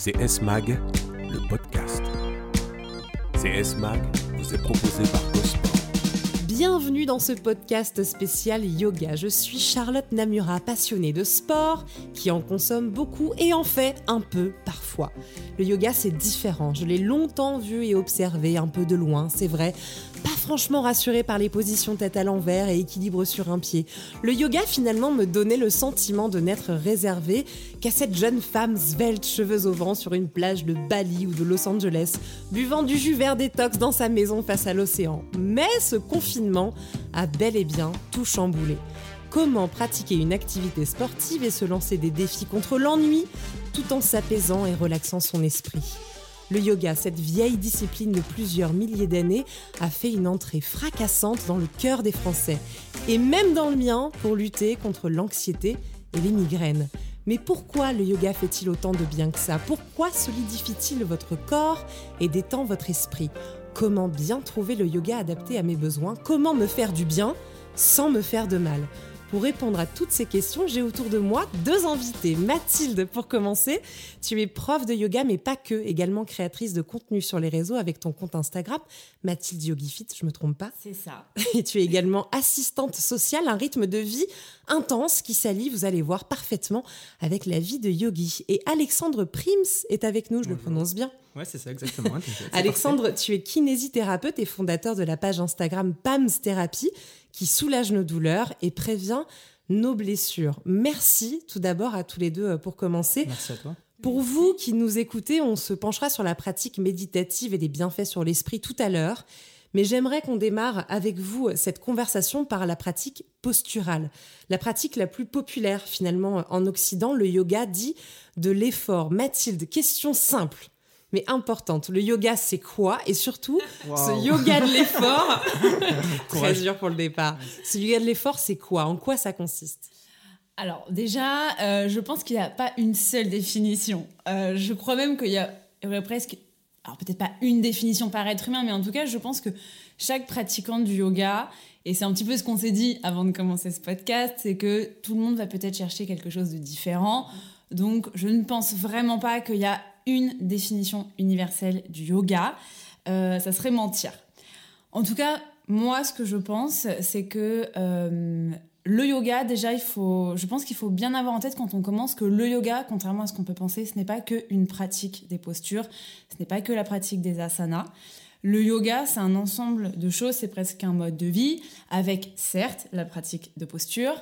c'est S-Mag, le podcast. C'est S-Mag vous est proposé par Gosport. Bienvenue dans ce podcast spécial yoga. Je suis Charlotte Namura, passionnée de sport, qui en consomme beaucoup et en fait un peu parfois. Le yoga c'est différent, je l'ai longtemps vu et observé un peu de loin, c'est vrai pas franchement rassurée par les positions tête à l'envers et équilibre sur un pied. Le yoga finalement me donnait le sentiment de n'être réservé qu'à cette jeune femme svelte, cheveux au vent sur une plage de Bali ou de Los Angeles, buvant du jus vert détox dans sa maison face à l'océan. Mais ce confinement a bel et bien tout chamboulé. Comment pratiquer une activité sportive et se lancer des défis contre l'ennui tout en s'apaisant et relaxant son esprit? Le yoga, cette vieille discipline de plusieurs milliers d'années, a fait une entrée fracassante dans le cœur des Français, et même dans le mien, pour lutter contre l'anxiété et les migraines. Mais pourquoi le yoga fait-il autant de bien que ça? Pourquoi solidifie-t-il votre corps et détend votre esprit? Comment bien trouver le yoga adapté à mes besoins? Comment me faire du bien sans me faire de mal? Pour répondre à toutes ces questions, j'ai autour de moi deux invités. Mathilde, pour commencer, tu es prof de yoga, mais pas que, également créatrice de contenu sur les réseaux avec ton compte Instagram, Mathilde YogiFit, je me trompe pas C'est ça. Et tu es également assistante sociale, un rythme de vie intense qui s'allie, vous allez voir parfaitement, avec la vie de yogi. Et Alexandre Prims est avec nous, je le prononce bien. Ouais, c'est ça, exactement. Alexandre, tu es kinésithérapeute et fondateur de la page Instagram PAMS Therapy qui soulage nos douleurs et prévient nos blessures. Merci tout d'abord à tous les deux euh, pour commencer. Merci à toi. Pour vous qui nous écoutez, on se penchera sur la pratique méditative et les bienfaits sur l'esprit tout à l'heure. Mais j'aimerais qu'on démarre avec vous cette conversation par la pratique posturale. La pratique la plus populaire finalement en Occident, le yoga dit de l'effort. Mathilde, question simple mais importante. Le yoga, c'est quoi? Et surtout, ce yoga de l'effort, très dur pour le départ. Ce yoga de l'effort, c'est quoi? En quoi ça consiste? Alors déjà, euh, je pense qu'il n'y a pas une seule définition. Euh, je crois même qu'il y a, presque, alors peut-être pas une définition par être humain, mais en tout cas, je pense que chaque pratiquant du yoga, et c'est un petit peu ce qu'on s'est dit avant de commencer ce podcast, c'est que tout le monde va peut-être chercher quelque chose de différent. Donc, je ne pense vraiment pas qu'il y a une définition universelle du yoga. Euh, ça serait mentir. En tout cas, moi, ce que je pense, c'est que euh, le yoga, déjà, il faut, je pense qu'il faut bien avoir en tête quand on commence que le yoga, contrairement à ce qu'on peut penser, ce n'est pas qu'une pratique des postures, ce n'est pas que la pratique des asanas. Le yoga, c'est un ensemble de choses, c'est presque un mode de vie, avec certes la pratique de posture,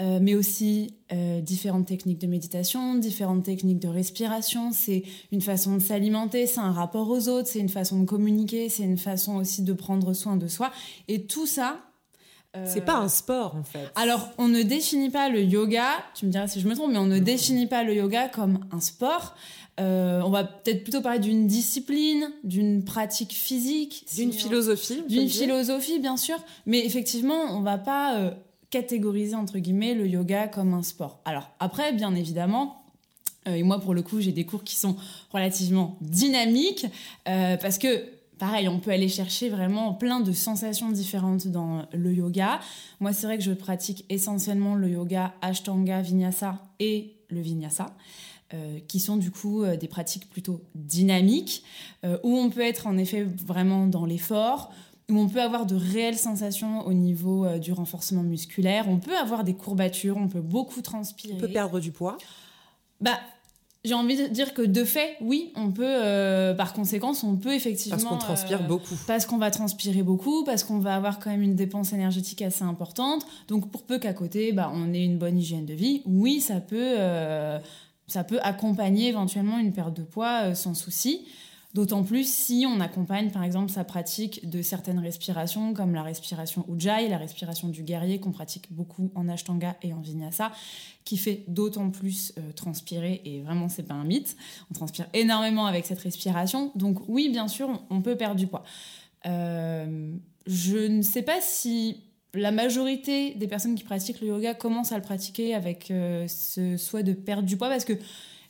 euh, mais aussi euh, différentes techniques de méditation, différentes techniques de respiration. C'est une façon de s'alimenter, c'est un rapport aux autres, c'est une façon de communiquer, c'est une façon aussi de prendre soin de soi. Et tout ça, euh, c'est pas un sport en fait. Alors, on ne définit pas le yoga, tu me diras si je me trompe, mais on ne définit pas le yoga comme un sport. Euh, on va peut-être plutôt parler d'une discipline, d'une pratique physique, d'une philosophie, d'une philosophie bien sûr, mais effectivement, on va pas euh, catégoriser entre guillemets le yoga comme un sport. Alors après, bien évidemment, euh, et moi pour le coup, j'ai des cours qui sont relativement dynamiques parce que pareil, on peut aller chercher vraiment plein de sensations différentes dans le yoga. Moi, c'est vrai que je pratique essentiellement le yoga Ashtanga Vinyasa et le Vinyasa. Euh, qui sont du coup euh, des pratiques plutôt dynamiques, euh, où on peut être en effet vraiment dans l'effort, où on peut avoir de réelles sensations au niveau du renforcement musculaire, on peut avoir des courbatures, on peut beaucoup transpirer. On peut perdre du poids Bah, j'ai envie de dire que de fait, oui, on peut, par conséquence, on peut effectivement. Parce qu'on transpire beaucoup. Parce qu'on va transpirer beaucoup, parce qu'on va avoir quand même une dépense énergétique assez importante. Donc, pour peu qu'à côté, bah, on ait une bonne hygiène de vie, oui, ça peut ça peut accompagner éventuellement une perte de poids euh, sans souci. D'autant plus si on accompagne par exemple sa pratique de certaines respirations comme la respiration Ujjayi, la respiration du guerrier qu'on pratique beaucoup en Ashtanga et en Vinyasa, qui fait d'autant plus euh, transpirer et vraiment c'est pas un mythe. On transpire énormément avec cette respiration. Donc oui, bien sûr, on, peut perdre du poids. Euh, je ne sais pas si la majorité des personnes qui pratiquent le yoga commencent à le pratiquer avec euh, ce souhait de perdre du poids parce que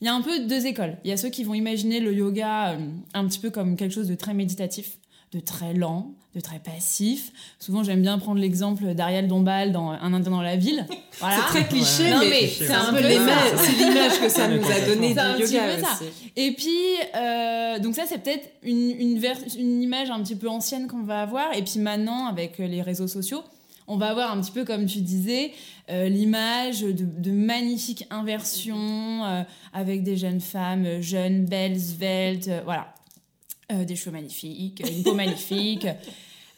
il y a un peu deux écoles. Il y a ceux qui vont imaginer le yoga euh, un petit peu comme quelque chose de très méditatif. de très lent, de très passif. Souvent, j'aime bien prendre l'exemple d'Ariel Dombal dans Un Indien dans la ville. Voilà. C'est très cliché, Non, mais, mais c'est un un peu l'image, ça. c'est l'image que ça nous a donné C'est un du petit yoga peu ça. Et puis, euh, donc ça, c'est peut-être une, une image un petit peu ancienne qu'on va avoir. Et puis maintenant, avec les réseaux sociaux, on va avoir un petit peu, comme tu disais, euh, l'image de, de magnifiques inversions euh, avec des jeunes femmes euh, jeunes, belles, sveltes, euh, voilà. Euh, des cheveux magnifiques, une peau magnifique.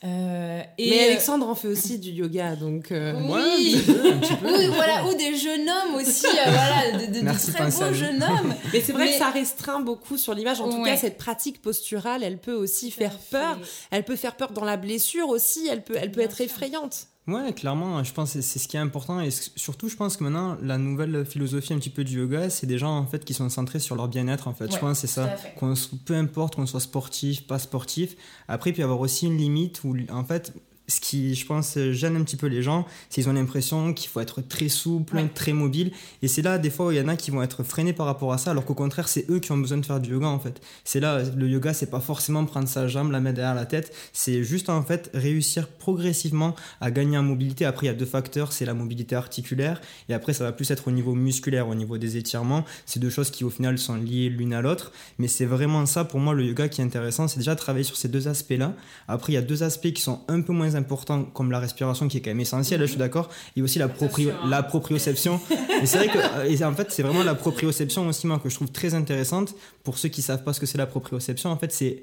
Euh, et, Mais Alexandre en fait aussi du yoga, donc... euh, Oui. Ouais, un petit peu, un petit peu. ou, voilà, ou des jeunes hommes aussi, euh, voilà, de, de- de Merci de très beaux jeunes hommes. Mais c'est vrai Mais- que ça restreint beaucoup sur l'image. En tout Ouais. cas, cette pratique posturale, elle peut aussi faire peur. Elle peut faire peur dans la blessure aussi. Elle peut, elle peut Bien être sûr. effrayante. Ouais, clairement, je pense que c'est ce qui est important. Et surtout, je pense que maintenant, la nouvelle philosophie un petit peu du yoga, c'est des gens en fait qui sont centrés sur leur bien-être. En fait, je pense que c'est ça. Qu'on peu importe qu'on soit sportif, pas sportif. Après, il peut y avoir aussi une limite où, en fait, ce qui, je pense, gêne un petit peu les gens, c'est qu'ils ont l'impression qu'il faut être très souple, Ouais. très mobile. Et c'est là, des fois, où il y en a qui vont être freinés par rapport à ça, alors qu'au contraire, c'est eux qui ont besoin de faire du yoga, en fait. C'est là, le yoga, c'est pas forcément prendre sa jambe, la mettre derrière la tête. C'est juste, en fait, réussir progressivement à gagner en mobilité. Après, il y a deux facteurs, c'est la mobilité articulaire, et après, ça va plus être au niveau musculaire, au niveau des étirements. C'est deux choses qui, au final, sont liées l'une à l'autre. Mais c'est vraiment ça, pour moi, le yoga qui est intéressant, c'est déjà travailler sur ces deux aspects-là. Après, il y a deux aspects qui sont un peu moins importants, comme la respiration, qui est quand même essentielle, je suis d'accord, et aussi la, proprio- hein. la proprioception. et c'est vrai que, euh, et en fait, c'est vraiment la proprioception aussi, moi, que je trouve très intéressante. Pour ceux qui savent pas ce que c'est la proprioception, en fait, c'est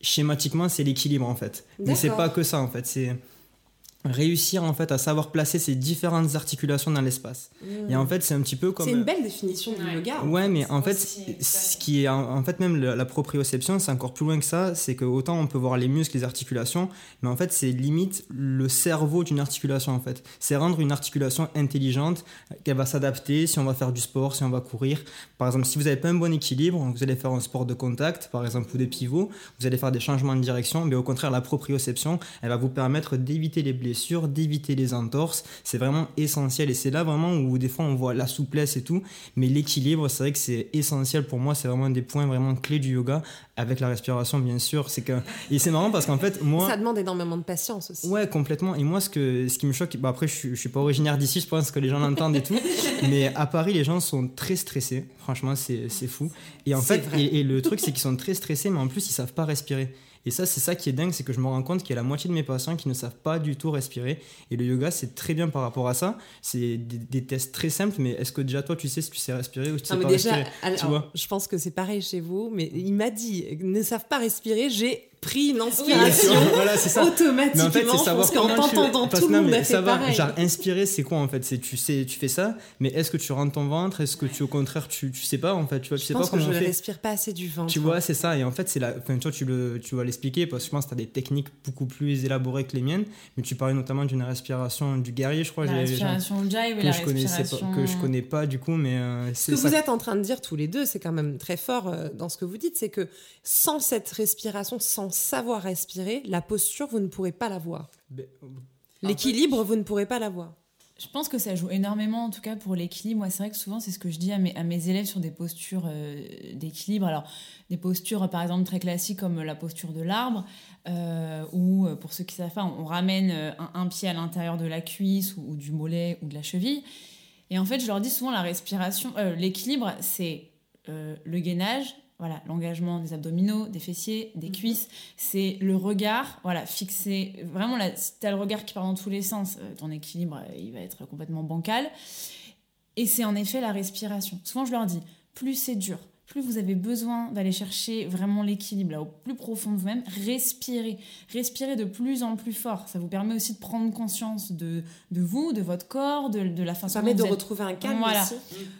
schématiquement, c'est l'équilibre, en fait. Mais c'est pas que ça, en fait. C'est réussir, en fait, à savoir placer ces différentes articulations dans l'espace. Et en fait, c'est un petit peu comme... C'est une belle définition du yoga. Ouais, mais en fait, ce qui est en, fait même la proprioception, c'est encore plus loin que ça. C'est que autant on peut voir les muscles, les articulations, mais en fait, c'est limite le cerveau d'une articulation en fait. C'est rendre une articulation intelligente, qu'elle va s'adapter si on va faire du sport, si on va courir. Par exemple, si vous n'avez pas un bon équilibre, vous allez faire un sport de contact, par exemple, ou des pivots, vous allez faire des changements de direction, mais au contraire, la proprioception, elle va vous permettre d'éviter les blessures, d'éviter les entorses. C'est vraiment essentiel et c'est là vraiment où des fois on voit la souplesse et tout, mais l'équilibre, c'est vrai que c'est essentiel pour moi. C'est vraiment un des points vraiment clés du yoga, avec la respiration bien sûr. C'est que et c'est marrant parce qu'en fait moi. Ça demande énormément de patience aussi. Ouais, complètement. Et moi, ce, que, ce qui me choque, bah après, je, suis- je suis pas originaire d'ici, je pense que les gens l'entendent et tout. mais à Paris, les gens sont très stressés. Franchement, c'est fou. Et en fait, et, et le truc, c'est qu'ils sont très stressés, mais en plus, ils savent pas respirer. Et ça, c'est ça qui est dingue, c'est que je me rends compte qu'il y a la moitié de mes patients qui ne savent pas du tout respirer. Et le yoga, c'est très bien par rapport à ça. C'est des, des tests très simples, mais est-ce que déjà toi, tu sais si tu sais respirer ou tu sais mais pas déjà, respirer alors, Tu vois? je pense que c'est pareil chez vous, mais il m'a dit, ne savent pas respirer, j'ai pris une inspiration voilà, c'est ça. automatiquement. Mais en fait, c'est savoir qu'en t'entendant, tout le monde a fait savoir, pareil. genre inspirer, c'est quoi en fait? C'est tu sais, tu fais ça, mais est-ce que tu rentres ton ventre? Est-ce que tu au contraire tu, tu sais pas en fait Tu vois, tu je sais pense pas que comment je ne respire pas assez du ventre. Tu vois, c'est ça. Et en fait, c'est la. Enfin, toi, tu le, tu vas l'expliquer parce que je pense que tu as des techniques beaucoup plus élaborées que les miennes. Mais tu parlais notamment d'une respiration du guerrier, je crois. La respiration jive et que la je connaissais pas, respiration... que je connais pas du coup, mais euh, Ce que ça. vous êtes en train de dire tous les deux, c'est quand même très fort euh, dans ce que vous dites, c'est que sans cette respiration, sans savoir respirer, la posture, vous ne pourrez pas l'avoir. Ben, L'équilibre, vous ne pourrez pas l'avoir. Je pense que ça joue énormément, en tout cas pour l'équilibre. Moi, c'est vrai que souvent, c'est ce que je dis à mes, à mes élèves sur des postures euh, d'équilibre. Alors, des postures, par exemple, très classiques comme la posture de l'arbre, euh, où, euh, pour ceux qui savent pas, on ramène euh, un, un pied à l'intérieur de la cuisse ou, ou du mollet ou de la cheville. Et en fait, je leur dis souvent la respiration, euh, l'équilibre, c'est euh, le gainage, voilà, l'engagement des abdominaux, des fessiers, des cuisses. C'est le regard, voilà, fixé. Vraiment, là, si t'as le regard qui part dans tous les sens, euh, ton équilibre, euh, il va être complètement bancal. Et c'est en effet la respiration. Souvent, je leur dis, plus c'est dur, plus vous avez besoin d'aller chercher vraiment l'équilibre, là, au plus profond de vous-même, respirez. Respirez de plus en plus fort. Ça vous permet aussi de prendre conscience de, de vous, de votre corps, de, de la façon Ça permet dont de vous êtes retrouver un calme Voilà. aussi.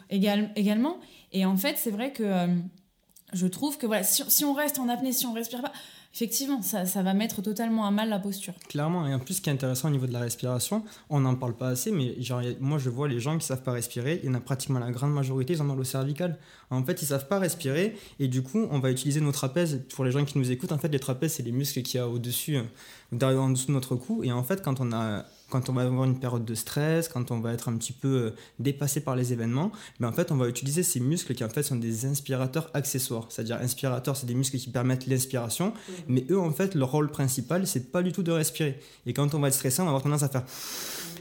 Égal- également. Et en fait, c'est vrai que euh, je trouve que voilà, si, on reste en apnée, si on respire pas, effectivement, ça, ça va mettre totalement à mal la posture. Clairement, et en plus, ce qui est intéressant au niveau de la respiration, on n'en parle pas assez, mais moi je vois les gens qui savent pas respirer, il y en a pratiquement la grande majorité, ils ont mal au cervical. En fait, ils savent pas respirer, et du coup, on va utiliser nos trapèzes. Pour les gens qui nous écoutent, en fait, les trapèzes, c'est les muscles qu'il y a au-dessus, euh, derrière en dessous de notre cou, et en fait, quand on a quand on va avoir une période de stress, quand on va être un petit peu euh, dépassé par les événements, mais en fait, on va utiliser ces muscles qui en fait sont des inspirateurs accessoires. C'est-à-dire inspirateurs, c'est des muscles qui permettent l'inspiration, mais eux, en fait, leur rôle principal, c'est pas du tout de respirer. Et quand on va être stressé, on va avoir tendance à faire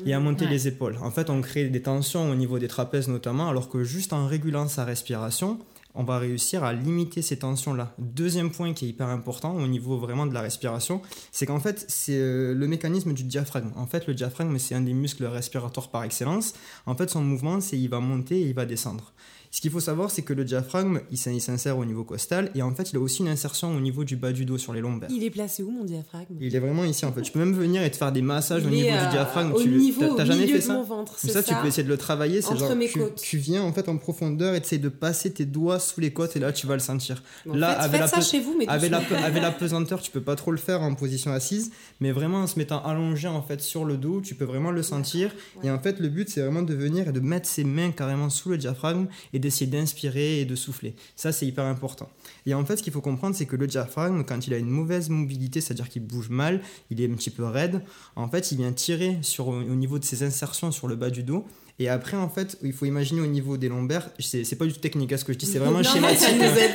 et à monter Ouais. les épaules. En fait, on crée des tensions au niveau des trapèzes notamment, alors que juste en régulant sa respiration, on va réussir à limiter ces tensions-là. Deuxième point qui est hyper important au niveau vraiment de la respiration, c'est qu'en fait, c'est euh, le mécanisme du diaphragme. En fait, le diaphragme, c'est un des muscles respiratoires par excellence. En fait, son mouvement, c'est il va monter et il va descendre. Ce qu'il faut savoir, c'est que le diaphragme, il s'in- il s'insère au niveau costal et en fait, il a aussi une insertion au niveau du bas du dos sur les lombaires. Il est placé où mon diaphragme? Il est vraiment ici en fait. Tu peux même venir et te faire des massages au niveau du euh, diaphragme. Au tu niveau, t'as- jamais fait de ça mon ventre, mais c'est ça, ça tu peux essayer de le travailler. C'est genre, mes tu, côtes. tu viens en fait en profondeur et tu essaies de passer tes doigts sous les côtes et là tu vas le sentir. Bon, Là, faites, avec faites la ça chez vous, mais Avec la, avec la pesanteur, tu peux pas trop le faire en position assise, mais vraiment en se mettant allongé en fait sur le dos, tu peux vraiment le sentir. Et en fait, le but c'est vraiment de venir et de mettre ses mains carrément sous le diaphragme et d'essayer d'inspirer et de souffler. Ça, c'est hyper important. Et en fait, ce qu'il faut comprendre, c'est que le diaphragme, quand il a une mauvaise mobilité, c'est-à-dire qu'il bouge mal, il est un petit peu raide, en fait, il vient tirer au niveau de ses insertions sur le bas du dos. Et après, en fait, il faut imaginer au niveau des lombaires, c'est c'est pas du tout technique à ce que je dis, c'est vraiment Non, schématique.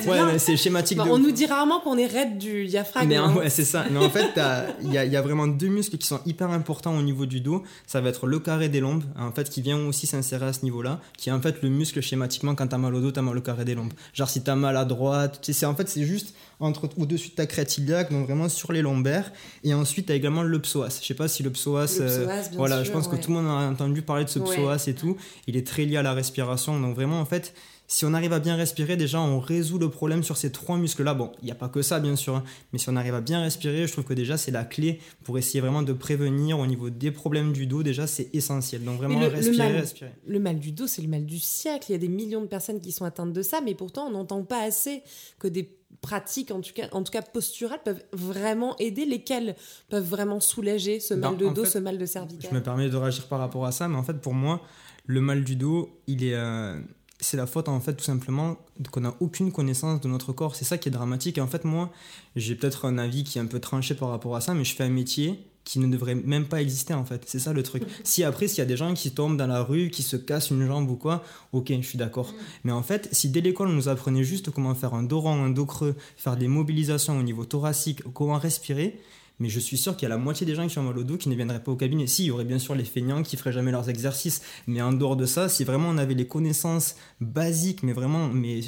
ouais, c'est Bah, de on nous dit rarement qu'on est raide du diaphragme. Mais hein. ouais, c'est ça. Mais en fait, il y y a vraiment deux muscles qui sont hyper importants au niveau du dos. Ça va être le carré des lombes, en fait, qui vient aussi s'insérer à ce niveau-là, qui est en fait le muscle schématiquement quand t'as mal au dos, t'as mal au carré des lombes. Genre si t'as mal à droite, c'est en fait c'est juste entre au-dessus de ta crête iliaque, donc vraiment sur les lombaires. Et ensuite t'as également le psoas. Je sais pas si le psoas. Le euh, psoas, voilà, je pense ouais. que tout le monde a entendu parler de ce Ouais. psoas et tout. Il est très lié à la respiration, donc vraiment en fait. Si on arrive à bien respirer, déjà on résout le problème sur ces trois muscles-là. Bon, il n'y a pas que ça bien sûr, hein, mais si on arrive à bien respirer, je trouve que déjà c'est la clé pour essayer vraiment de prévenir au niveau des problèmes du dos. Déjà c'est essentiel. Donc vraiment le- le respirer, mal- respirer. Le mal du dos, c'est le mal du siècle. Il y a des millions de personnes qui sont atteintes de ça, mais pourtant, on n'entend pas assez que des pratiques, en tout cas, en tout cas posturales, peuvent vraiment aider, lesquelles peuvent vraiment soulager ce mal Ben, de en dos, fait, ce mal de cervical. Je me permets de réagir par rapport à ça, mais en fait, pour moi, le mal du dos, il est, euh, c'est la faute en fait tout simplement qu'on n'a aucune connaissance de notre corps. C'est ça qui est dramatique. Et en fait, moi, j'ai peut-être un avis qui est un peu tranché par rapport à ça, mais je fais un métier qui ne devrait même pas exister en fait. C'est ça le truc. Si après, s'il y a des gens qui tombent dans la rue, qui se cassent une jambe ou quoi, ok, je suis d'accord. Mais en fait, si dès l'école on nous apprenait juste comment faire un dos rond, un dos creux, faire des mobilisations au niveau thoracique, comment respirer, mais je suis sûr qu'il y a la moitié des gens qui ont mal au dos qui ne viendraient pas au cabinet. Si, il y aurait bien sûr les feignants qui feraient jamais leurs exercices, mais en dehors de ça, si vraiment on avait les connaissances basiques, mais vraiment, mais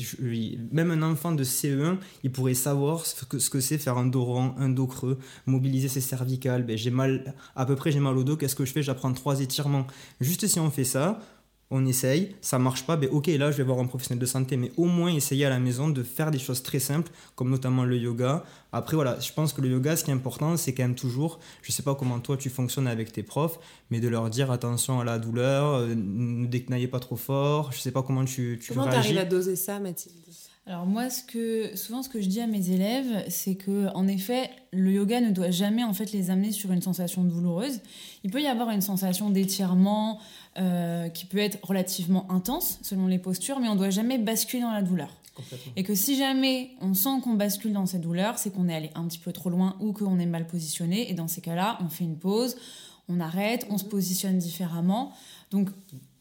même un enfant de CE1, il pourrait savoir ce que ce que c'est faire un dos rond, un dos creux, mobiliser ses cervicales. Ben, j'ai mal, à peu près j'ai mal au dos, qu'est-ce que je fais? J'apprends trois étirements. Juste si on fait ça, on essaye, ça marche pas, ben ok, là je vais voir un professionnel de santé, mais au moins essayer à la maison de faire des choses très simples, comme notamment le yoga. Après voilà, je pense que le yoga, ce qui est important, c'est quand même toujours, je sais pas comment toi tu fonctionnes avec tes profs, mais de leur dire attention à la douleur, euh, ne décnaillez pas trop fort, je sais pas comment tu, tu Comment réagis. t'arrives à doser ça, Mathilde? Alors moi, ce que, souvent, ce que je dis à mes élèves, c'est que en effet, le yoga ne doit jamais en fait les amener sur une sensation douloureuse. Il peut y avoir une sensation d'étirement euh, qui peut être relativement intense selon les postures, mais on ne doit jamais basculer dans la douleur. Complètement. Et que si jamais on sent qu'on bascule dans cette douleur, c'est qu'on est allé un petit peu trop loin ou qu'on est mal positionné. Et dans ces cas-là, on fait une pause, on arrête, on se positionne différemment. Donc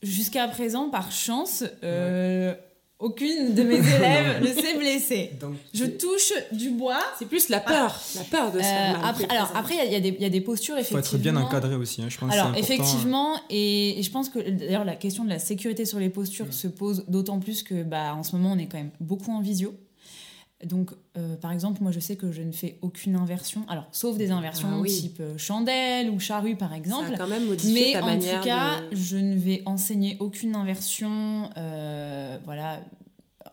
jusqu'à présent, par chance, euh, aucune de mes élèves ne s'est blessée. Donc, Je touche du bois. C'est plus la peur, la peur de Euh, après, alors après, il y a- il y, a des- il y a des postures il faut effectivement. être bien encadré aussi, hein, je pense. Alors important. effectivement, et, et je pense que d'ailleurs la question de la sécurité sur les postures Mm. se pose d'autant plus que bah, en ce moment on est quand même beaucoup en visio. Donc euh, par exemple, moi je sais que je ne fais aucune inversion, alors sauf des inversions Ah oui. type euh, chandelle ou charrue par Ça exemple. a quand même modifié Mais ta en manière tout cas, de... je ne vais enseigner aucune inversion, euh, voilà,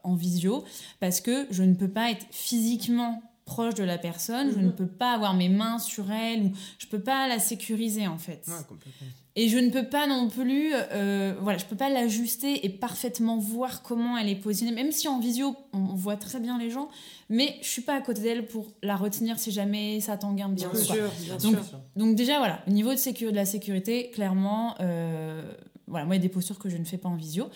en visio, parce que je ne peux pas être physiquement proche de la personne, je Mhm. ne peux pas avoir mes mains sur elle, ou je peux pas la sécuriser en fait. Ouais, complètement. Et je ne peux pas non plus, euh, voilà, je peux pas l'ajuster et parfaitement voir comment elle est positionnée, même si en visio on voit très bien les gens, mais je suis pas à côté d'elle pour la retenir si jamais ça petit Bien quoi. sûr, bien Donc, sûr. Donc déjà voilà, au niveau de, sécu- de la sécurité, clairement, euh, voilà, moi il y a des postures que je ne fais pas en visio.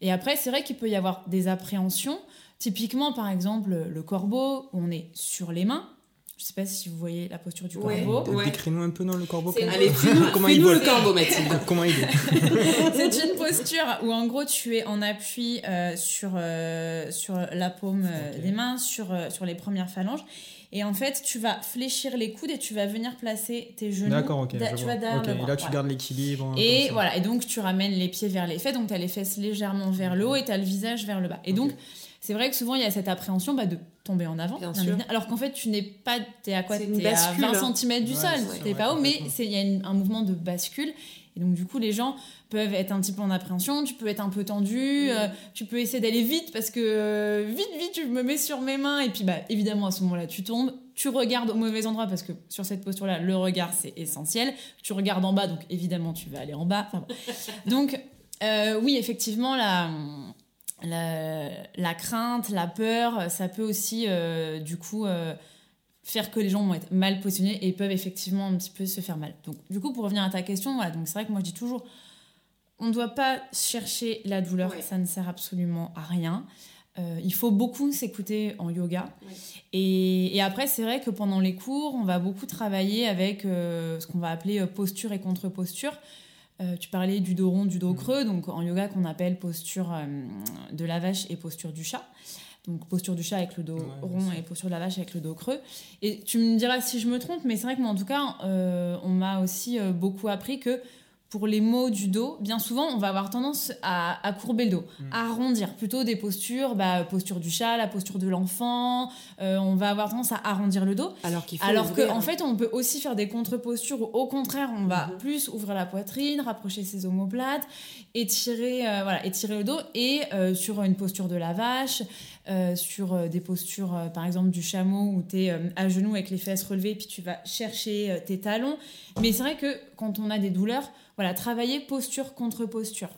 Et après c'est vrai qu'il peut y avoir des appréhensions. Typiquement par exemple le corbeau, on est sur les mains. Je sais pas si vous voyez la posture du Ouais. corbeau. Ouais. Décris-nous un peu dans le corbeau. C'est- comment- Allez, fais-nous comment il fais-nous le corbeau, Mathilde. Comment il est C'est une posture où en gros tu es en appui euh, sur, euh, sur la paume euh, des mains, sur, euh, sur les premières phalanges. Et en fait, tu vas fléchir les coudes et tu vas venir placer tes genoux. D'accord, ok. da- tu vas derrière Ok, le Et là, tu voilà. gardes l'équilibre. hein, Et voilà, et donc tu ramènes les pieds vers les fesses, donc tu as les fesses légèrement vers le haut et tu as le visage vers le bas. Et donc. C'est vrai que souvent il y a cette appréhension bah, de tomber en avant, Bien bien sûr. évidemment, alors qu'en fait tu n'es pas, tu es à quoi T'es à bascule, 20 hein. cm du Ouais, sol, t'es pas haut, mais il y a une- un mouvement de bascule. Et donc du coup les gens peuvent être un petit peu en appréhension, tu peux être un peu tendu, euh, tu peux essayer d'aller vite parce que euh, vite, vite, je me mets sur mes mains et puis bah évidemment à ce moment-là tu tombes, tu regardes au mauvais endroit parce que sur cette posture-là le regard c'est essentiel, tu regardes en bas donc évidemment tu vas aller en bas. Enfin, bon. donc euh, oui effectivement la, la la crainte, la peur, ça peut aussi euh, du coup euh, faire que les gens vont être mal positionnés et peuvent effectivement un petit peu se faire mal. Donc du coup pour revenir à ta question, voilà donc c'est vrai que moi je dis toujours on ne doit pas chercher la douleur, Ouais. ça ne sert absolument à rien. Euh, il faut beaucoup s'écouter en yoga. Ouais. Et, et après, c'est vrai que pendant les cours, on va beaucoup travailler avec ce qu'on va appeler posture et contre-posture. Euh, tu parlais du dos rond, du dos creux, donc en yoga qu'on appelle posture euh, de la vache et posture du chat. Donc posture du chat avec le dos Ouais, rond et posture de la vache avec le dos creux. Et tu me diras si je me trompe, mais c'est vrai que moi en tout cas, euh, on m'a aussi beaucoup appris que pour les maux du dos, bien souvent, on va avoir tendance à, à courber le dos, Mm. à arrondir plutôt des postures, bah, posture du chat, la posture de l'enfant. euh, on va avoir tendance à arrondir le dos. Alors qu'il faut Alors qu'en en fait, on peut aussi faire des contre-postures où, au contraire, on va Mhm. plus ouvrir la poitrine, rapprocher ses omoplates, étirer, euh, voilà, étirer le dos. Et euh, sur une posture de la vache, euh, sur euh, des postures, euh, par exemple, du chameau, où tu es à genoux avec les fesses relevées, puis tu vas chercher tes talons. Mais c'est vrai que quand on a des douleurs, voilà, travailler posture contre posture.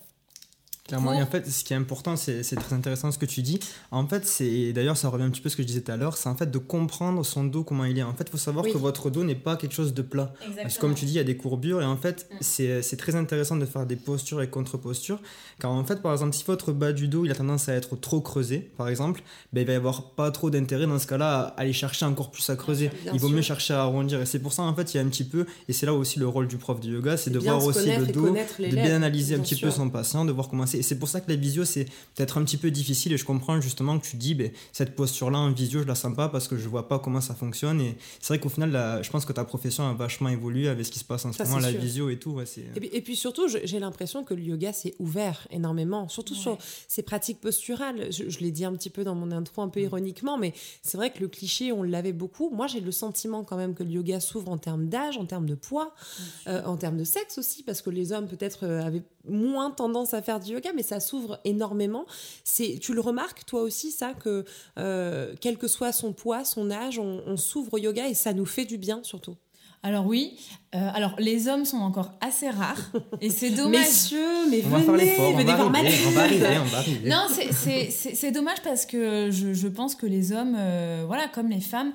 Clairement, et en fait, ce qui est important, c'est très intéressant ce que tu dis. En fait, c'est d'ailleurs, ça revient un petit peu à ce que je disais tout à l'heure, c'est en fait de comprendre son dos, comment il est. En fait, il faut savoir Oui. que votre dos n'est pas quelque chose de plat. Parce que comme tu dis, il y a des courbures et en fait, Mm. c'est très intéressant de faire des postures et contre-postures. Car en fait, par exemple, si votre bas du dos, il a tendance à être trop creusé, par exemple, ben, il va y avoir pas trop d'intérêt dans ce cas-là à aller chercher encore plus à creuser. Bien il vaut sûr. mieux chercher à arrondir. Et c'est pour ça, en fait, il y a un petit peu, et c'est là aussi le rôle du prof de yoga, c'est de voir aussi le dos, de bien analyser un petit sûr. peu son patient, de voir comment c'est. C'est pour ça que la visio, c'est peut-être un petit peu difficile. Et je comprends justement que tu dis, ben, cette posture-là en visio, je la sens pas parce que je vois pas comment ça fonctionne. Et c'est vrai qu'au final, la- je pense que ta profession a vachement évolué avec ce qui se passe en ce Ça, moment, la sûr. visio et tout. ouais, Et puis, et puis surtout, j'ai l'impression que le yoga s'est ouvert énormément, surtout Ouais. sur ces pratiques posturales. Je, je l'ai dit un petit peu dans mon intro, un peu ironiquement, mais c'est vrai que le cliché, on l'avait beaucoup. Moi, j'ai le sentiment quand même que le yoga s'ouvre en termes d'âge, en termes de poids, euh, en termes de sexe aussi, parce que les hommes peut-être euh, avaient moins tendance à faire du yoga, mais ça s'ouvre énormément. C'est, tu le remarques toi aussi ça que euh, quel que soit son poids, son âge, on, on s'ouvre au yoga et ça nous fait du bien surtout. Alors oui, euh, alors les hommes sont encore assez rares et c'est dommage. Messieurs, mais On venez, venez voir Mathilde. on va arriver, on va arriver. Non, c'est- c'est c'est- c'est dommage parce que je, je pense que les hommes, euh, voilà, comme les femmes,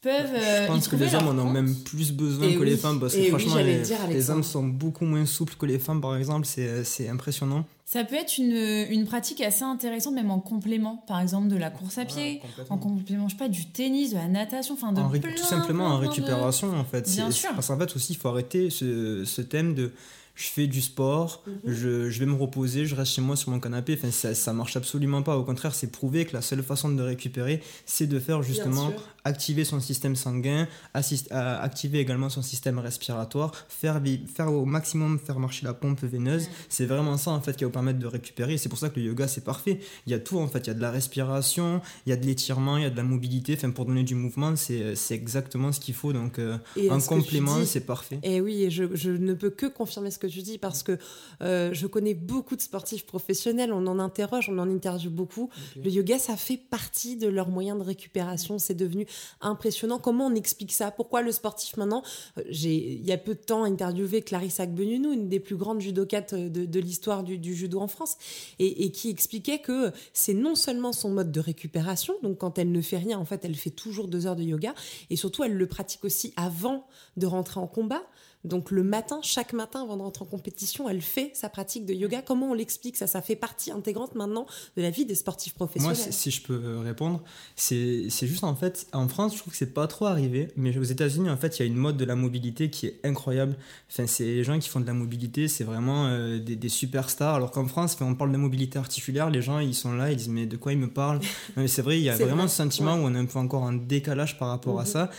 peuvent euh, Je y pense que les hommes en ont même plus besoin Et que oui, les femmes parce que et franchement, les, dire, hommes sont beaucoup moins souples que les femmes, par exemple. C'est c'est impressionnant. Ça peut être une, une pratique assez intéressante, même en complément, par exemple, de la course à pied, en complément, je sais pas, du tennis, de la natation, enfin de En plein, tout simplement en plein, de- récupération en fait. Bien sûr. Parce qu'en fait aussi il faut arrêter ce, ce thème de je fais du sport, Mhm. je, je vais me reposer, je reste chez moi sur mon canapé. Enfin, ça, ça marche absolument pas. Au contraire, c'est prouvé que la seule façon de récupérer, c'est de faire justement. Activer son système sanguin, assist- à- activer également son système respiratoire, faire, au maximum faire marcher la pompe veineuse. C'est vraiment ça en fait qui va vous permettre de récupérer. C'est pour ça que le yoga c'est parfait. Il y a tout en fait. Il y a de la respiration, il y a de l'étirement, il y a de la mobilité. Enfin, pour donner du mouvement, c'est exactement ce qu'il faut. Donc euh, que tu complément, c'est parfait. Et oui, et je, je ne peux que confirmer ce que tu dis parce que euh, je connais beaucoup de sportifs professionnels, on en interroge, on en interviewe beaucoup. Le yoga, ça fait partie de leurs moyens de récupération, c'est devenu impressionnant. Comment on explique ça? Pourquoi le sportif maintenant euh, J'ai il y a peu de temps interviewé Clarisse Agbenienou, une des plus grandes judokates de, de l'histoire du, judo en France, et qui expliquait que c'est non seulement son mode de récupération, donc quand elle ne fait rien, en fait, elle fait toujours deux heures de yoga, et surtout elle le pratique aussi avant de rentrer en combat Donc le matin, chaque matin avant de rentrer en compétition, elle fait sa pratique de yoga. Comment on l'explique ça? Ça fait partie intégrante maintenant de la vie des sportifs professionnels. Moi, si je peux répondre, c'est juste en fait, en France, je trouve que c'est pas trop arrivé, mais aux États-Unis, en fait, il y a une mode de la mobilité qui est incroyable. Enfin, c'est les gens qui font de la mobilité, c'est vraiment euh, des, des, superstars. Alors qu'en France, quand on parle de mobilité articulaire, les gens ils sont là, ils disent mais de quoi ils me parlent? C'est vrai, il y a vraiment ce sentiment où on est un peu encore en décalage par rapport à mhm. ça.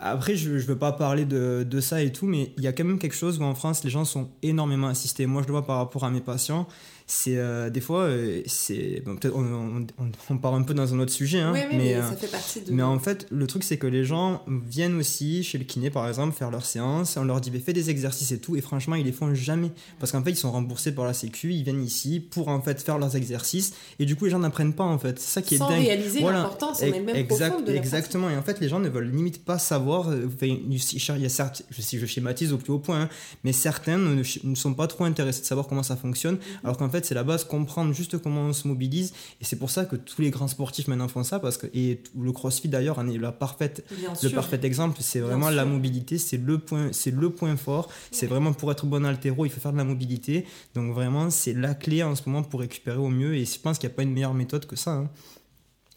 Après, je ne veux pas parler de, ça et tout, mais il y a quand même quelque chose où en France, les gens sont énormément assistés. Moi, je le vois par rapport à mes patients c'est euh, des fois euh, c'est peut-être on, on, part un peu dans un autre sujet hein, mais, euh, ça fait partie de... mais en fait le truc c'est que les gens viennent aussi chez le kiné par exemple faire leur séance on leur dit fais des exercices et tout et franchement ils les font jamais. Parce qu'en fait ils sont remboursés par la sécu ils viennent ici pour en fait faire leurs exercices et du coup les gens n'apprennent pas en fait. C'est ça qui est Sans dingue. réaliser l'importance même exact, de exactement. Et en fait les gens ne veulent limite pas savoir il y a certes si je schématise au plus haut point hein, mais certains ne, ne, sont pas trop intéressés de savoir comment ça fonctionne mm-hmm. alors qu'en fait c'est la base, comprendre juste comment on se mobilise. Et c'est pour ça que tous les grands sportifs maintenant font ça, parce que, et le crossfit d'ailleurs en est la parfaite, le parfait exemple. C'est vraiment la mobilité, c'est le point, c'est le point fort. C'est vraiment pour être bon altéro, il faut faire de la mobilité. Donc vraiment, c'est la clé en ce moment pour récupérer au mieux. Et je pense qu'il n'y a pas une meilleure méthode que ça. Hein.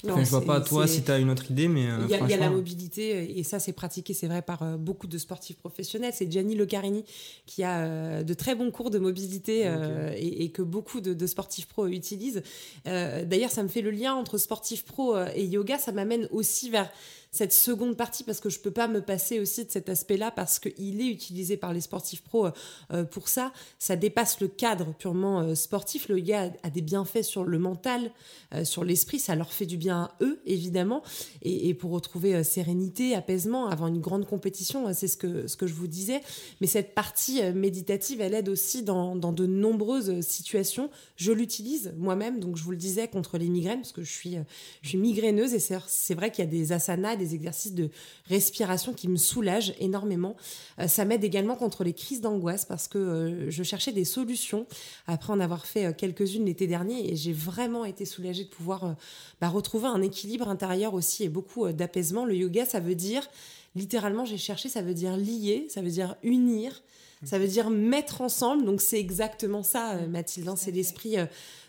Non, enfin, je vois pas toi si tu as une autre idée, mais. Euh, il y, a la mobilité, euh, et ça, c'est pratiqué, c'est vrai, par euh, beaucoup de sportifs professionnels. C'est Gianni Locarini qui a de très bons cours de mobilité et, que beaucoup de, sportifs pro utilisent. D'ailleurs, ça me fait le lien entre sportifs pro et yoga. Ça m'amène aussi vers cette seconde partie parce que je peux pas me passer aussi de cet aspect-là parce qu'il est utilisé par les sportifs pros euh, euh, pour ça. Ça dépasse le cadre purement euh, sportif. Le yoga a des bienfaits sur le mental, sur l'esprit. Ça leur fait du bien à eux, évidemment. Et, pour retrouver sérénité, apaisement, avant une grande compétition, c'est ce que, ce que je vous disais. Mais cette partie méditative, elle aide aussi dans, dans de nombreuses situations. Je l'utilise moi-même, donc je vous le disais, contre les migraines, parce que je suis, je suis migraineuse et c'est vrai qu'il y a des asanas, des exercices de respiration qui me soulagent énormément. Euh, ça m'aide également contre les crises d'angoisse parce que euh, je cherchais des solutions après en avoir fait euh, quelques-unes l'été dernier et j'ai vraiment été soulagée de pouvoir bah, retrouver un équilibre intérieur aussi et beaucoup d'apaisement. Le yoga, ça veut dire, littéralement, j'ai cherché, ça veut dire lier, ça veut dire unir. Ça veut dire mettre ensemble, donc c'est exactement ça, Mathilde. Hein, c'est l'esprit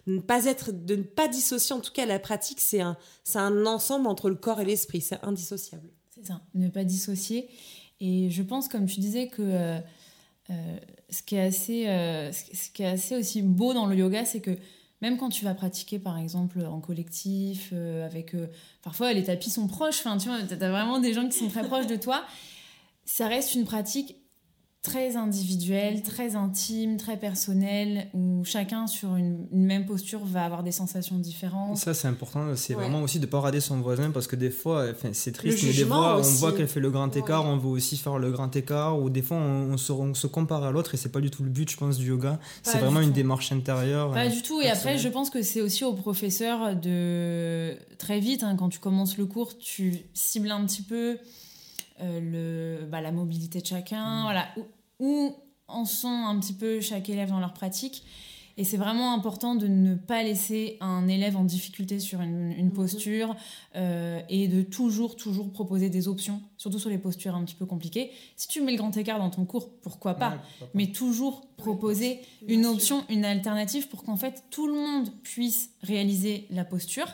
de ne pas être, de ne pas dissocier. En tout cas, la pratique, c'est un, c'est un ensemble entre le corps et l'esprit. C'est indissociable. C'est ça, ne pas dissocier. Et je pense, comme tu disais, que euh, euh, ce, qui est assez, euh, ce qui est assez aussi beau dans le yoga, c'est que même quand tu vas pratiquer, par exemple, en collectif, avec parfois les tapis sont proches. Enfin, tu vois, as vraiment des gens qui sont très proches de toi. Ça reste une pratique très individuel, très intime, très personnel, où chacun sur une, même posture va avoir des sensations différentes. Ça c'est important, c'est vraiment aussi de ne pas rader son voisin parce que des fois, c'est triste, mais des fois on voit qu'elle fait le grand écart, on veut aussi faire le grand écart, ou des fois on, se, compare à l'autre et c'est pas du tout le but, je pense, du yoga. C'est vraiment une démarche intérieure. Pas du tout, et après je pense que c'est aussi au professeur de très vite, hein, quand tu commences le cours, tu cibles un petit peu euh, le, bah, la mobilité de chacun, mm. voilà, où, en sont un petit peu chaque élève dans leur pratique. Et c'est vraiment important de ne pas laisser un élève en difficulté sur une, mm-hmm. posture euh, et de toujours, toujours proposer des options, surtout sur les postures un petit peu compliquées. Si tu mets le grand écart dans ton cours, pourquoi pas, Mais toujours proposer une option, une alternative pour qu'en fait tout le monde puisse réaliser la posture.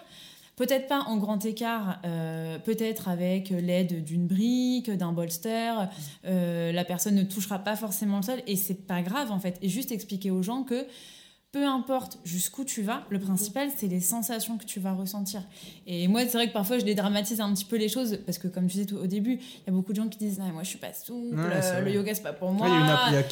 Peut-être pas en grand écart, euh, peut-être avec l'aide d'une brique, d'un bolster. Euh, la personne ne touchera pas forcément le sol et c'est pas grave en fait. Et juste expliquer aux gens que peu importe jusqu'où tu vas, le principal, c'est les sensations que tu vas ressentir. Et moi, c'est vrai que parfois, je dédramatise un petit peu les choses, parce que comme tu disais au début, il y a beaucoup de gens qui disent Moi, je suis pas souple, le yoga, c'est pas pour moi.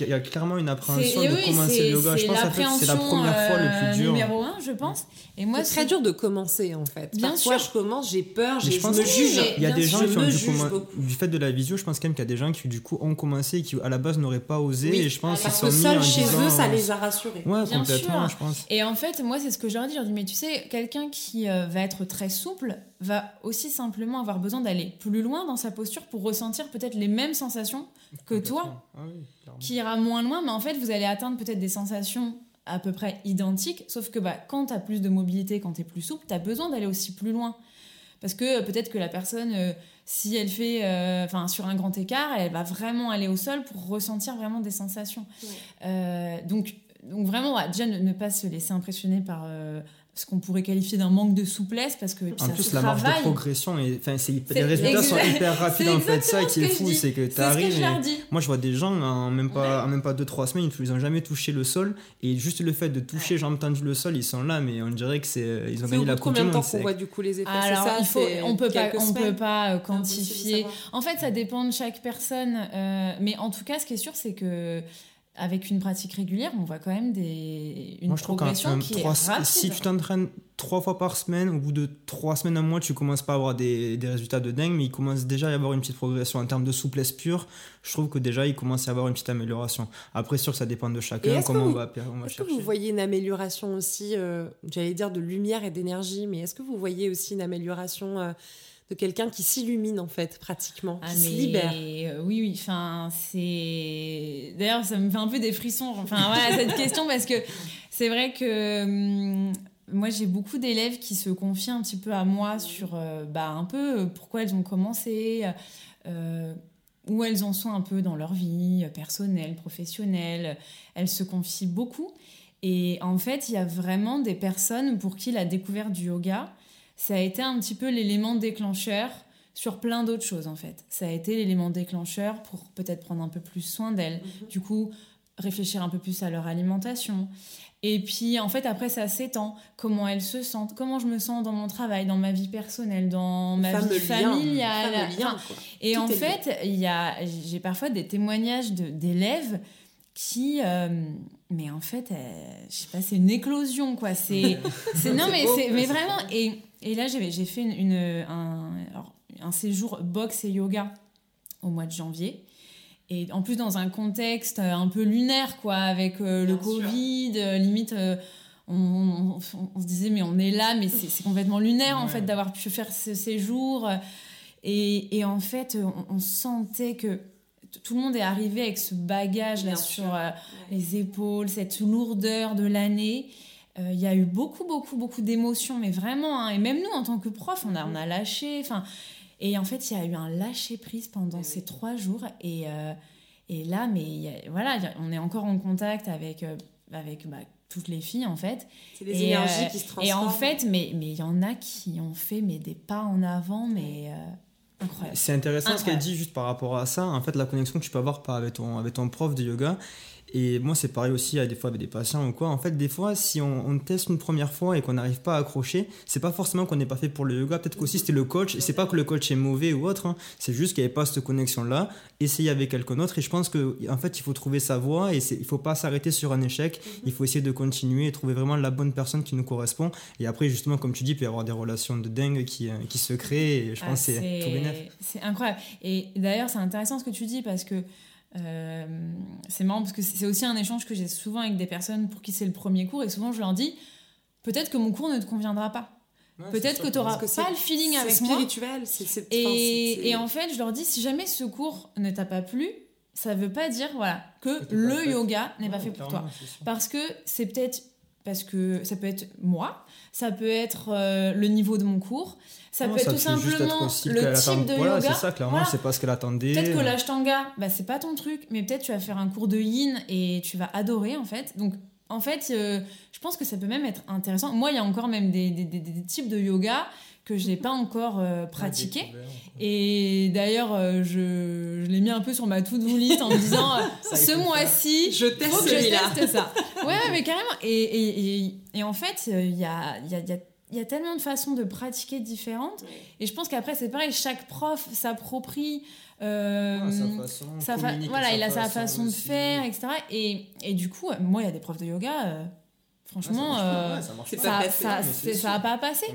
Il y, a clairement une appréhension de commencer le yoga. Je pense que c'est la première fois le plus dur. numéro un, je pense. Et moi, c'est très dur de commencer, en fait. Bien Parfois, sûr. je commence, j'ai peur, je, me juge. Il y a des gens qui ont du, fait de la visio, je pense quand même qu'il y a des gens qui, du coup, ont commencé et qui, à la base, n'auraient pas osé. Et je pense qu'ils sont mis chez eux, ça les a rassurés. Ouais, complètement je pense. Et en fait, moi, c'est ce que dis. Je leur dis, mais tu sais, quelqu'un qui euh, va être très souple va aussi simplement avoir besoin d'aller plus loin dans sa posture pour ressentir peut-être les mêmes sensations que toi, ah qui ira moins loin, mais en fait, vous allez atteindre peut-être des sensations à peu près identiques, sauf que bah, quand tu as plus de mobilité, quand tu es plus souple, tu as besoin d'aller aussi plus loin. Parce que peut-être que la personne, euh, si elle fait, euh, enfin, sur un grand écart, elle va vraiment aller au sol pour ressentir vraiment des sensations. Euh, donc, donc vraiment, ouais, déjà ne, ne pas se laisser impressionner par euh, ce qu'on pourrait qualifier d'un manque de souplesse, parce que puis En ça plus, se la marge de travaille. progression, les résultats sont hyper rapides c'est en fait. Ça qui est fou, c'est que tu arrives. Moi, je vois des gens en même pas, en même pas 2-3 semaines, ils n'ont jamais touché le sol. Et juste le fait de toucher, jambes tendues le sol, ils sont là, mais on dirait que c'est ils ont gagné la coupe combien de temps qu'on voit du coup les effets Alors, ça, il faut, on peut pas, on peut pas euh, quantifier. En fait, ça dépend de chaque personne. euh, mais en tout cas, ce qui est sûr, c'est que avec une pratique régulière, on voit quand même des, une Moi, je trouve qu'un progression un qui trois- est rapide. si tu t'entraînes trois fois par semaine, au bout de trois semaines, un mois, tu commences pas à avoir des, des résultats de dingue, mais il commence déjà à y avoir une petite progression en termes de souplesse pure. Je trouve que déjà, il commence à y avoir une petite amélioration. Après, sûr, ça dépend de chacun, est-ce que comment on vous- va, on va Est-ce que vous voyez une amélioration aussi, euh, j'allais dire de lumière et d'énergie, mais est-ce que vous voyez aussi une amélioration euh, de quelqu'un qui s'illumine en fait, pratiquement, qui Ah, se libère euh, oui, oui. Enfin, c'est. D'ailleurs, ça me fait un peu des frissons. Enfin, voilà, cette question, parce que c'est vrai que hum, moi, j'ai beaucoup d'élèves qui se confient un petit peu à moi sur, euh, bah, un peu euh, pourquoi elles ont commencé, euh, où elles en sont un peu dans leur vie personnelle, professionnelle. Elles se confient beaucoup. Et en fait, il y a vraiment des personnes pour qui la découverte du yoga, ça a été un petit peu l'élément déclencheur sur plein d'autres choses en fait. Ça a été l'élément déclencheur pour peut-être prendre un peu plus soin d'elles, du coup réfléchir un peu plus à leur alimentation. Et puis en fait après ça s'étend, comment elles se sentent, comment je me sens dans mon travail, dans ma vie personnelle, dans ma vie familiale. lien, Enfin, et Tout en fait, il y a, j'ai parfois des témoignages de- d'élèves qui, euh, mais en fait, euh, je sais pas, c'est une éclosion quoi. C'est, non mais c'est, mais vraiment. Et, et là, j'avais, j'ai fait une, une- un, alors, un séjour boxe et yoga au mois de janvier. Et en plus dans un contexte euh, un peu lunaire quoi, avec euh, le. Covid, limite. on, on- on- on se disait mais on est là mais c'est complètement lunaire en fait d'avoir pu faire ce séjour et, et en fait on, sentait que tout le monde est arrivé avec ce bagage là Bien sur euh, les épaules cette lourdeur de l'année. Euh, il y a eu beaucoup beaucoup beaucoup d'émotions mais vraiment hein, et même nous en tant que prof on a, on a lâché enfin et en fait il y a eu un lâcher prise pendant ces trois jours et euh, et là mais il y a- voilà on est encore en contact avec avec bah, toutes les filles en fait. C'est des et, énergies qui se et transforment. en fait, mais mais il y en a qui ont fait mais des pas en avant, mais incroyable. C'est intéressant ce qu'elle dit juste par rapport à ça. En fait, la connexion que tu peux avoir avec ton, avec ton prof de yoga. Et moi, c'est pareil aussi, à des fois avec des patients ou quoi. En fait, des fois, si on, on teste une première fois et qu'on n'arrive pas à accrocher, c'est pas forcément qu'on n'est pas fait pour le yoga. Peut-être qu'aussi c'était le coach. Et c'est pas que le coach est mauvais ou autre. hein. C'est juste qu'il n'y avait pas cette connexion-là. Essayer avec quelqu'un d'autre. Et je pense que, en fait, il faut trouver sa voie et il faut pas s'arrêter sur un échec. Il faut essayer de continuer et trouver vraiment la bonne personne qui nous correspond. Et après, justement, comme tu dis, il peut y avoir des relations de dingue qui, euh, qui se créent. Et je Ah, pense que c'est tout bénef. c'est incroyable. Et d'ailleurs, c'est intéressant ce que tu dis parce que euh, c'est marrant parce que c'est aussi un échange que j'ai souvent avec des personnes pour qui c'est le premier cours et souvent je leur dis peut-être que mon cours ne te conviendra pas. Peut-être que tu n'auras pas le feeling avec moi. spirituel, c'est- c'est- Et, et en fait, je leur dis, si jamais ce cours ne t'a pas plu, ça veut pas dire voilà que le yoga n'est pas fait pour toi. Parce que c'est peut-être parce que ça peut être moi, ça peut être euh, le niveau de mon cours, ça peut être tout simplement le type de voilà, yoga. c'est ça, clairement, Voilà. c'est pas ce qu'elle attendait. Peut-être que l'ashtanga, bah, c'est pas ton truc, mais peut-être tu vas faire un cours de yin et tu vas adorer en fait. Donc en fait, euh, je pense que ça peut même être intéressant. Moi, il y a encore même des, des- des- des types de yoga que je n'ai pas encore euh, pratiqué. Et d'ailleurs, euh, je, je l'ai mis un peu sur ma to-do list en me disant euh, ce mois-ci, Je teste faut que je teste ça. Ouais, ouais, mais carrément. Et, et, et, et en fait, il y a, y, a, y, a, il y a tellement de façons de pratiquer différentes. Et je pense qu'après, c'est pareil, chaque prof s'approprie. euh, Ah, sa façon, sa fa- communique voilà, sa il a sa façon de faire, etc. Et, et du coup, moi, il y a des profs de yoga, euh, franchement, Ouais, ça pas, euh, pas. passé.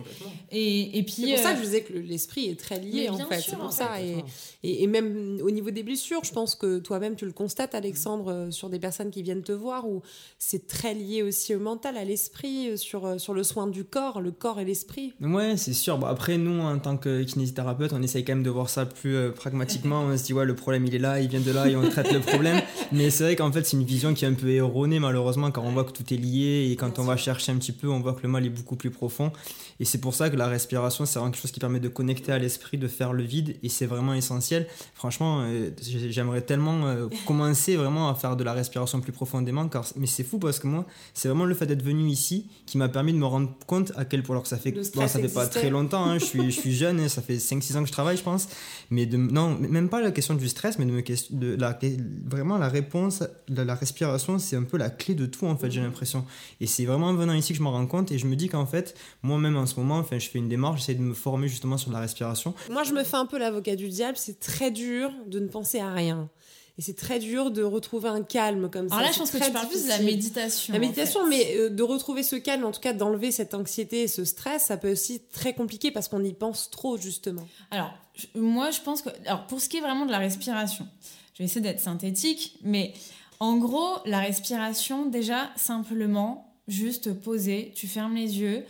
Et, et puis. C'est pour ça euh, que je disais que le- l'esprit est très lié en bien fait. sûr, C'est en pour fait. ça. Et, et, et même au niveau des blessures, je pense que toi-même tu le constates, Alexandre, euh, sur des personnes qui viennent te voir, où c'est très lié aussi au mental, à l'esprit, euh, sur, euh, sur le soin du corps, le corps et l'esprit. Ouais, c'est sûr. Bon, après, nous, en tant que kinésithérapeute, on essaye quand même de voir ça plus euh, pragmatiquement. On se dit, ouais, le problème, il est là, il vient de là et on traite le problème. Mais c'est vrai qu'en fait, c'est une vision qui est un peu erronée, malheureusement, quand on voit que tout est lié et quand on va chercher un petit peu, on voit que le mal est beaucoup plus profond. Et c'est pour ça que la respiration, c'est vraiment quelque chose qui permet de connecter à l'esprit, de faire le vide. Et c'est vraiment essentiel. Franchement, euh, j'aimerais tellement euh, commencer vraiment à faire de la respiration plus profondément. Car, mais c'est fou parce que moi, c'est vraiment le fait d'être venu ici qui m'a permis de me rendre compte à quel point. Alors que ça fait, bon, ça fait pas très longtemps, hein, je, suis, je suis jeune, hein, ça fait 5-6 ans que je travaille, je pense. Mais de, non, même pas la question du stress, mais de, me, de la, vraiment la réponse, de la respiration, c'est un peu la clé de tout en fait, j'ai l'impression. Et c'est vraiment en venant ici que je m'en rends compte et je me dis qu'en fait, moi-même en ce moment, enfin, je fais une démarche, j'essaie de me former justement sur la respiration. Moi, je me fais un peu l'avocat du diable, c'est très dur de ne penser à rien. Et c'est très dur de retrouver un calme comme ça. Alors là, je pense que tu parles plus de la méditation. La méditation, mais euh, de retrouver ce calme, en tout cas d'enlever cette anxiété et ce stress, ça peut aussi être très compliqué parce qu'on y pense trop, justement. Alors, moi, je pense que. Alors, pour ce qui est vraiment de la respiration, je vais essayer d'être synthétique, mais en gros, la respiration, déjà, simplement, juste poser, tu fermes les yeux,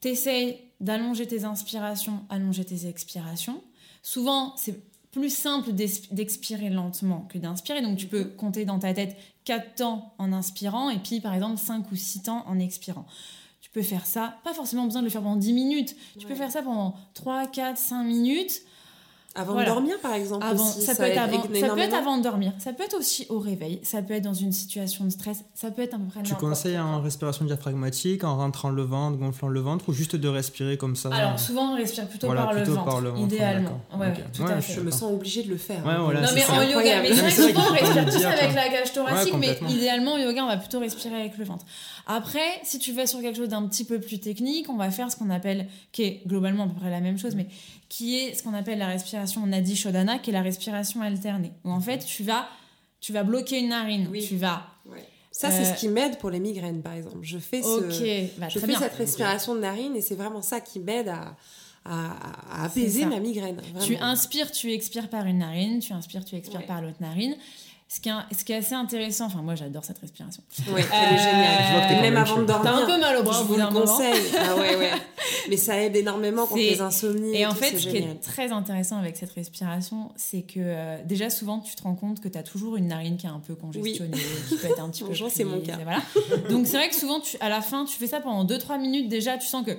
t'essayes d'allonger tes inspirations, allonger tes expirations. Souvent, c'est plus simple d'expirer lentement que d'inspirer. Donc, tu peux compter dans ta tête 4 temps en inspirant et puis, par exemple, 5 ou 6 temps en expirant. Tu peux faire ça, pas forcément besoin de le faire pendant 10 minutes. Tu peux faire ça pendant 3, 4, 5 minutes avant de dormir, par exemple. Avant, ça, peut être avant, ça peut être avant de dormir. Ça peut être aussi au réveil. Ça peut être dans une situation de stress. Ça peut être à peu près Tu conseilles en respiration diaphragmatique, en rentrant le ventre, gonflant le ventre, ou juste de respirer comme ça Alors, souvent, on respire plutôt, par, le ventre, idéalement. Ouais, tout à fait. Je me sens obligée de le faire. non, mais en yoga, mais c'est souvent, on respire plus avec la cage thoracique, mais idéalement, en yoga, on va plutôt respirer avec le ventre. Après, si tu vas sur quelque chose d'un petit peu plus technique, on va faire ce qu'on appelle, qui est globalement à peu près la même chose, mais qui est ce qu'on appelle la respiration Nadi Shodhana, qui est la respiration alternée. Où en fait, tu vas, tu vas bloquer une narine, tu vas. Ça, c'est ce euh, qui m'aide pour les migraines, par exemple. Je fais, ce... Bah, je fais cette respiration de narine et c'est vraiment ça qui m'aide à, à, apaiser ma migraine. Tu inspires, tu expires par une narine, tu inspires, tu expires par l'autre narine. Ce qui, est, ce qui est assez intéressant, enfin moi j'adore cette respiration. Oui, c'est génial. Même avant de dormir. T'as un peu mal au bras je vous le conseille. ah ouais, ouais. Mais ça aide énormément contre les insomnies. Et, en fait, ce qui est très intéressant avec cette respiration, c'est que euh, déjà souvent tu te rends compte que tu as toujours une narine qui est un peu congestionnée, qui peut être un petit peu. c'est mon cas. Voilà. Donc c'est vrai que souvent tu, à la fin, tu fais ça pendant 2-3 minutes déjà, tu sens que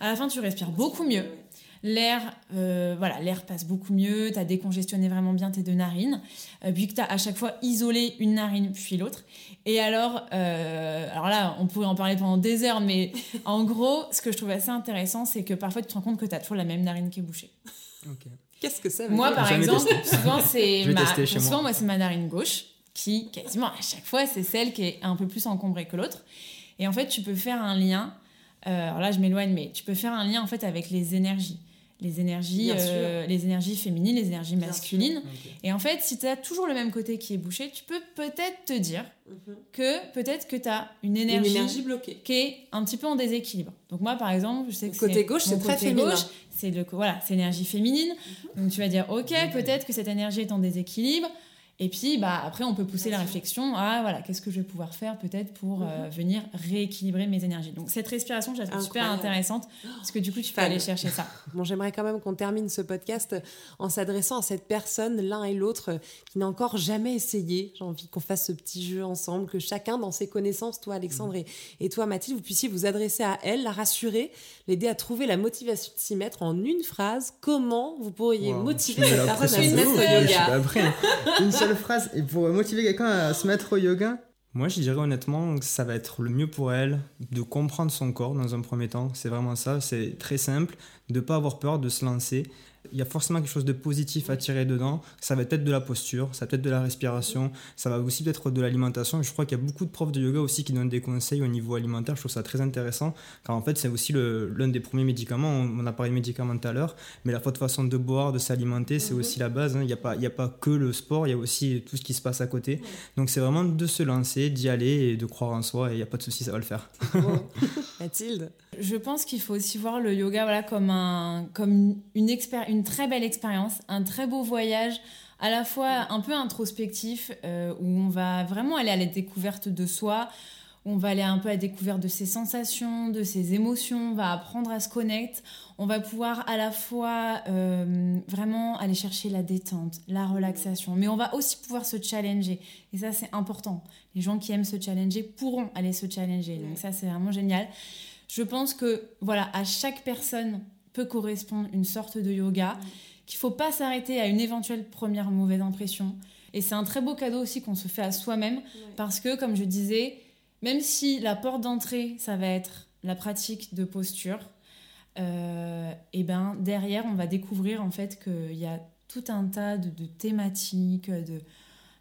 à la fin tu respires beaucoup mieux. L'air euh, voilà l'air passe beaucoup mieux tu as décongestionné vraiment bien tes deux narines euh, puis que tu as à chaque fois isolé une narine puis l'autre. Et alors euh, alors là on pourrait en parler pendant des heures mais en gros ce que je trouve assez intéressant c'est que parfois tu te rends compte que tu as toujours la même narine qui est bouchée. Qu'est-ce que ça moi par exemple souvent c'est ma souvent moi c'est ma narine gauche qui quasiment à chaque fois c'est celle qui est un peu plus encombrée que l'autre. Et en fait tu peux faire un lien alors là je m'éloigne mais tu peux faire un lien en fait avec les énergies les énergies, euh, les énergies féminines, les énergies masculines. Et en fait, si tu as toujours le même côté qui est bouché, tu peux peut-être te dire mhm. que peut-être que tu as une énergie, bloquée qui est un petit peu en déséquilibre. Donc moi, par exemple, je sais que côté gauche, c'est très féminin. C'est le voilà, c'est énergie féminine. Mhm. Donc tu vas dire, ok, peut-être que cette énergie est en déséquilibre. Et puis, bah, après, on peut pousser la réflexion à, voilà, qu'est-ce que je vais pouvoir faire peut-être pour euh, mhm. venir rééquilibrer mes énergies. Donc, cette respiration, je la trouve super intéressante parce que du coup, tu peux aller chercher ça. Bon, j'aimerais quand même qu'on termine ce podcast en s'adressant à cette personne, l'un et l'autre, qui n'a encore jamais essayé. J'ai envie qu'on fasse ce petit jeu ensemble, que chacun, dans ses connaissances, toi, Alexandre, et, et toi, Mathilde, vous puissiez vous adresser à elle, la rassurer, l'aider à trouver la motivation de s'y mettre en une phrase. Comment vous pourriez motiver cette personne à se mettre au yoga phrase. Et pour motiver quelqu'un à se mettre au yoga, moi, je dirais honnêtement que ça va être le mieux pour elle de comprendre son corps dans un premier temps. C'est vraiment ça. C'est très simple, de ne pas avoir peur de se lancer il y a forcément quelque chose de positif à tirer dedans. Ça va peut-être de la posture, ça va peut-être de la respiration, ça va aussi peut-être de l'alimentation. Je crois qu'il y a beaucoup de profs de yoga aussi qui donnent des conseils au niveau alimentaire. Je trouve ça très intéressant, car en fait, c'est aussi l'un des premiers médicaments. On, a parlé de médicaments tout à l'heure, mais la façon de boire, de s'alimenter, c'est aussi la base. Hein. Il n'y a, pas, a pas que le sport, il y a aussi tout ce qui se passe à côté. Donc, c'est vraiment de se lancer, d'y aller et de croire en soi, et il n'y a pas de souci, ça va le faire. Mathilde? Je pense qu'il faut aussi voir le yoga voilà, comme, un, comme une, une très belle expérience, un très beau voyage, à la fois un peu introspectif, euh, où on va vraiment aller à la découverte de soi, on va aller un peu à la découverte de ses sensations, de ses émotions, on va apprendre à se connecter, on va pouvoir à la fois euh, vraiment aller chercher la détente, la relaxation, mais on va aussi pouvoir se challenger. Et ça, c'est important. Les gens qui aiment se challenger pourront aller se challenger. Donc ça, c'est vraiment génial. Je pense que, voilà, à chaque personne peut correspondre une sorte de yoga, qu'il faut pas s'arrêter à une éventuelle première mauvaise impression. Et c'est un très beau cadeau aussi qu'on se fait à soi-même, parce que, comme je disais, même si la porte d'entrée, ça va être la pratique de posture, euh, et ben derrière, on va découvrir en fait qu'il y a tout un tas de, thématiques, de,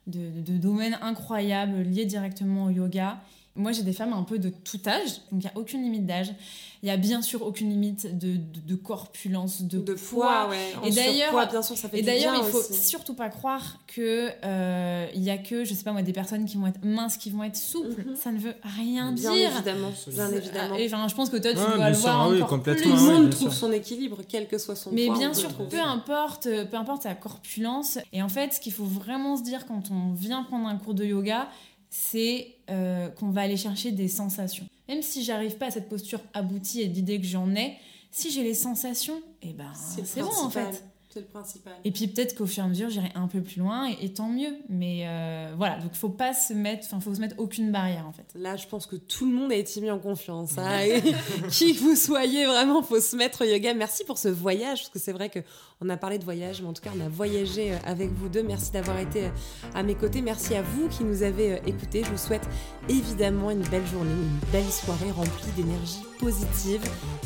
de, domaines incroyables liés directement au yoga moi, j'ai des femmes un peu de tout âge, donc il n'y a aucune limite d'âge. Il n'y a bien sûr aucune limite de, de, corpulence, de, de poids. Et d'ailleurs, bien sûr, ça fait Et d'ailleurs, il faut aussi. surtout pas croire que euh, il y a que, je sais pas moi, des personnes qui vont être minces, qui vont être souples. Mhm. Ça ne veut rien bien dire. Évidemment, bien évidemment. Et, enfin, je pense que toi, tu Ouais, dois bien le sûr, voir oui, encore complètement, plus. Tout le ouais, monde bien trouve sûr. son équilibre, quel que soit son Mais poids. bien on peut sûr, peu importe, peu importe sa corpulence. Et en fait, ce qu'il faut vraiment se dire quand on vient prendre un cours de yoga, c'est euh, qu'on va aller chercher des sensations. Même si j'arrive pas à cette posture aboutie et l'idée que j'en ai, si j'ai les sensations, eh ben c'est bon en fait. C'est le principal. Et puis peut-être qu'au fur et à mesure, j'irai un peu plus loin et, et tant mieux. Mais euh, voilà, donc il faut pas se mettre, enfin faut se mettre aucune barrière en fait. Là, je pense que tout le monde a été mis en confiance. hein. Et qui que vous soyez, vraiment, faut se mettre au yoga. Merci pour ce voyage, parce que c'est vrai que on a parlé de voyage, mais en tout cas, on a voyagé euh, avec vous deux. Merci d'avoir été euh, à mes côtés. Merci à vous qui nous avez écoutés. Je vous souhaite évidemment une belle journée, une belle soirée remplie d'énergie positive.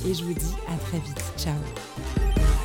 Et je vous dis à très vite. Ciao.